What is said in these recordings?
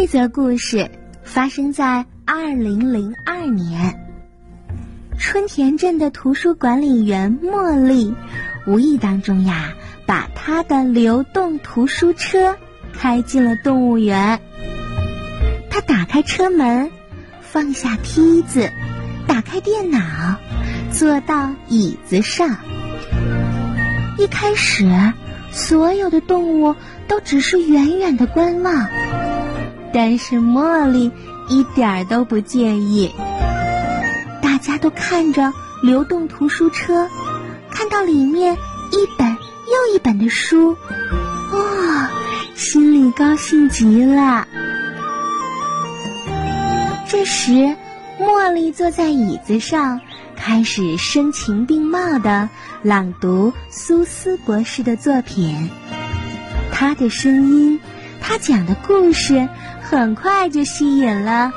这则故事发生在二零零二年，春田镇的图书管理员茉莉无意当中呀，把她的流动图书车开进了动物园。她打开车门，放下梯子，打开电脑，坐到椅子上。一开始，所有的动物都只是远远的观望。但是茉莉一点儿都不介意。大家都看着流动图书车，看到里面一本又一本的书，哇，心里高兴极了。这时，茉莉坐在椅子上，开始声情并茂的朗读苏斯博士的作品。他的声音，他讲的故事。很快就吸引了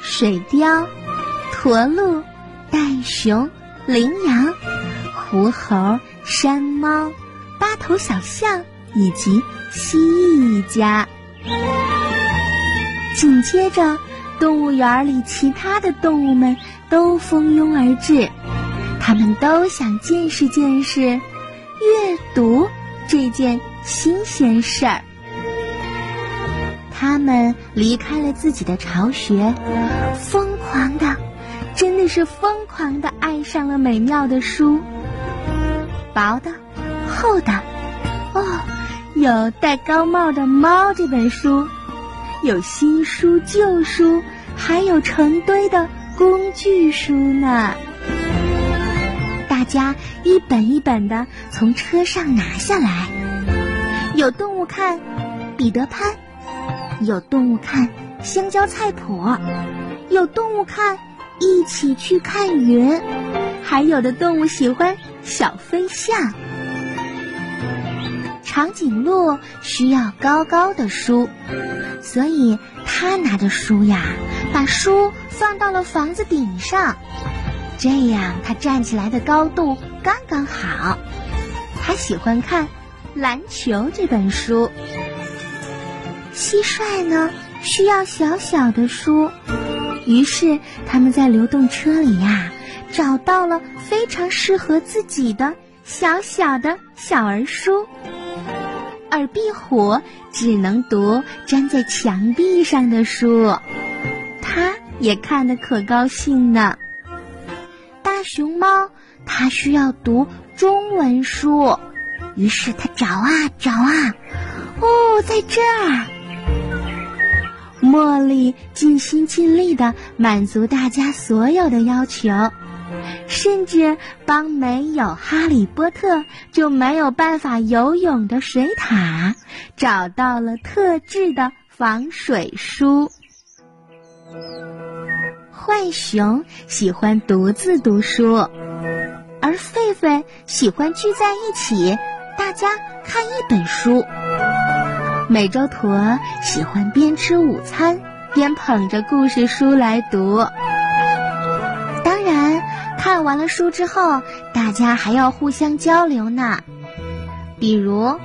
水貂、驼鹿、袋熊、羚羊、狐猴、山猫、八头小象以及蜥蜴一家。紧接着，动物园里其他的动物们都蜂拥而至，他们都想见识见识阅读这件新鲜事儿。他们离开了自己的巢穴，疯狂的，真的是疯狂的爱上了美妙的书。薄的，厚的，哦，有戴高帽的猫这本书，有新书旧书，还有成堆的工具书呢。大家一本一本的从车上拿下来，有动物看，彼得潘。有动物看香蕉菜谱，有动物看一起去看云，还有的动物喜欢小飞象。长颈鹿需要高高的书，所以他拿着书呀，把书放到了房子顶上，这样他站起来的高度刚刚好。他喜欢看篮球这本书。蟋蟀呢，需要小小的书，于是他们在流动车里呀，找到了非常适合自己的小小的小儿书。而壁虎只能读粘在墙壁上的书，它也看得可高兴呢。大熊猫它需要读中文书，于是它找啊找啊，哦，在这儿。茉莉尽心尽力的满足大家所有的要求，甚至帮没有哈利波特就没有办法游泳的水獭找到了特制的防水书。浣熊喜欢独自读书，而狒狒喜欢聚在一起，大家看一本书。美洲驼喜欢边吃午餐边捧着故事书来读。当然，看完了书之后，大家还要互相交流呢。比如，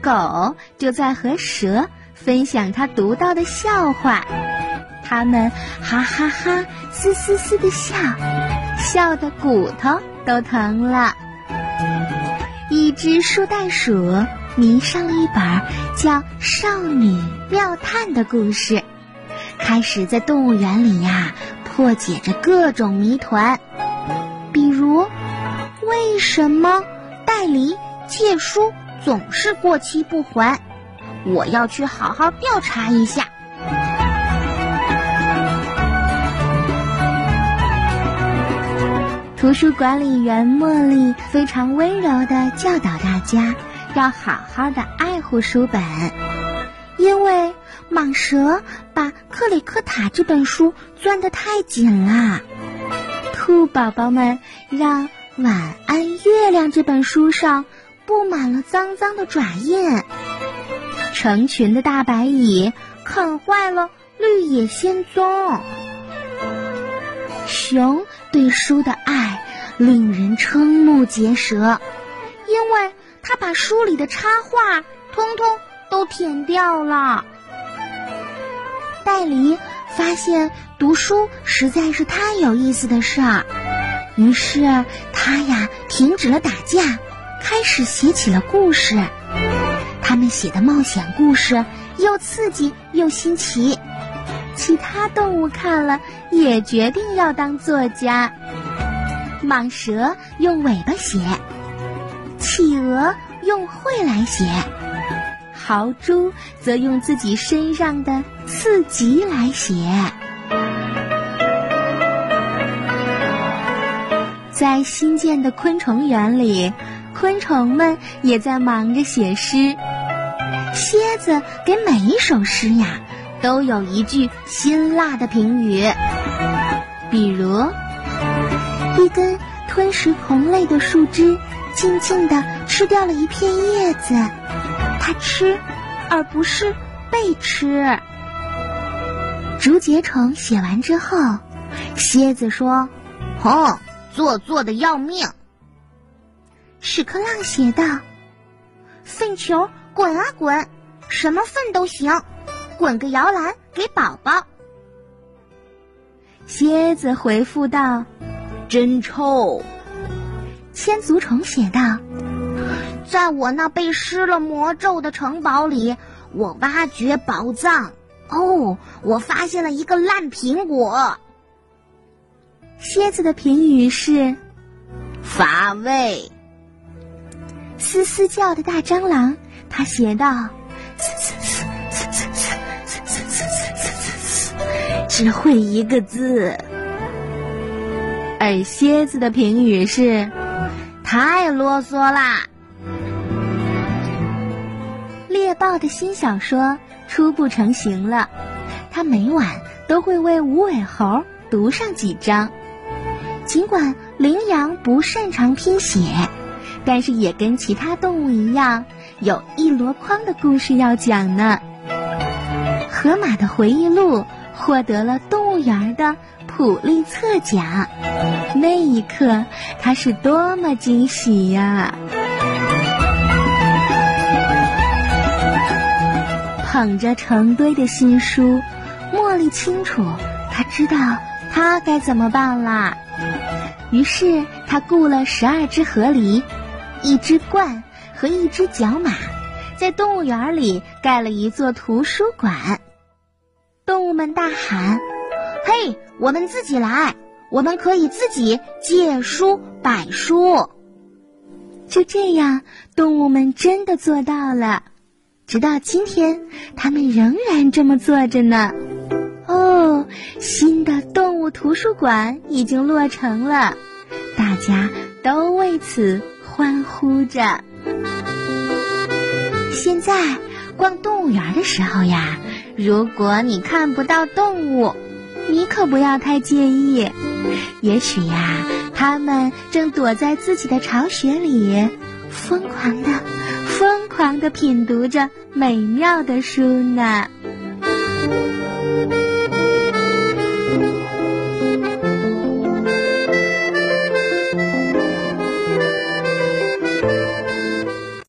狗就在和蛇分享它读到的笑话，它们哈哈哈、嘶嘶嘶的笑，笑得骨头都疼了。一只树袋鼠。迷上了一本叫《少女妙探》的故事，开始在动物园里呀破解着各种谜团，比如为什么代理借书总是过期不还？我要去好好调查一下。图书管理员茉莉非常温柔的教导大家。要好好的爱护书本，因为蟒蛇把克里克塔这本书攥得太紧了。兔宝宝们让晚安月亮这本书上布满了脏脏的爪印。成群的大白蚁啃坏了绿野仙踪。熊对书的爱令人瞠目结舌，他把书里的插画通通都舔掉了。戴黎发现读书实在是太有意思的事儿，于是他呀停止了打架，开始写起了故事。他们写的冒险故事又刺激又新奇，其他动物看了也决定要当作家。蟒蛇用尾巴写，企鹅用喙来写，豪猪则用自己身上的刺棘来写。在新建的昆虫园里，昆虫们也在忙着写诗。蝎子给每一首诗呀，都有一句辛辣的评语，比如。一根吞食同类的树枝，静静地吃掉了一片叶子。它吃，而不是被吃。竹节虫写完之后，蝎子说：“哼，做作的要命。”屎壳郎写道：“粪球滚啊滚，什么粪都行，滚个摇篮给宝宝。”蝎子回复道。真臭！千足虫写道：“在我那被施了魔咒的城堡里，我挖掘宝藏。哦，我发现了一个烂苹果。”蝎子的评语是：“乏味。”嘶嘶叫的大蟑螂，他写道：“只会一个字。”而蝎子的评语是：“太啰嗦啦。”猎豹的新小说初步成型了，他每晚都会为无尾猴读上几章。尽管羚羊不擅长拼写，但是也跟其他动物一样，有一箩筐的故事要讲呢。河马的回忆录获得了动物园的。普利策奖，那一刻他是多么惊喜呀！捧着成堆的新书，茉莉清楚，他知道他该怎么办啦。于是他雇了十二只河狸、一只鹳和一只角马，在动物园里盖了一座图书馆。动物们大喊。嘿，我们自己来，我们可以自己借书摆书。就这样，动物们真的做到了。直到今天，他们仍然这么做着呢。哦，新的动物图书馆已经落成了，大家都为此欢呼着。现在逛动物园的时候呀，如果你看不到动物，你可不要太介意，也许呀，他们正躲在自己的巢穴里，疯狂的、疯狂的品读着美妙的书呢。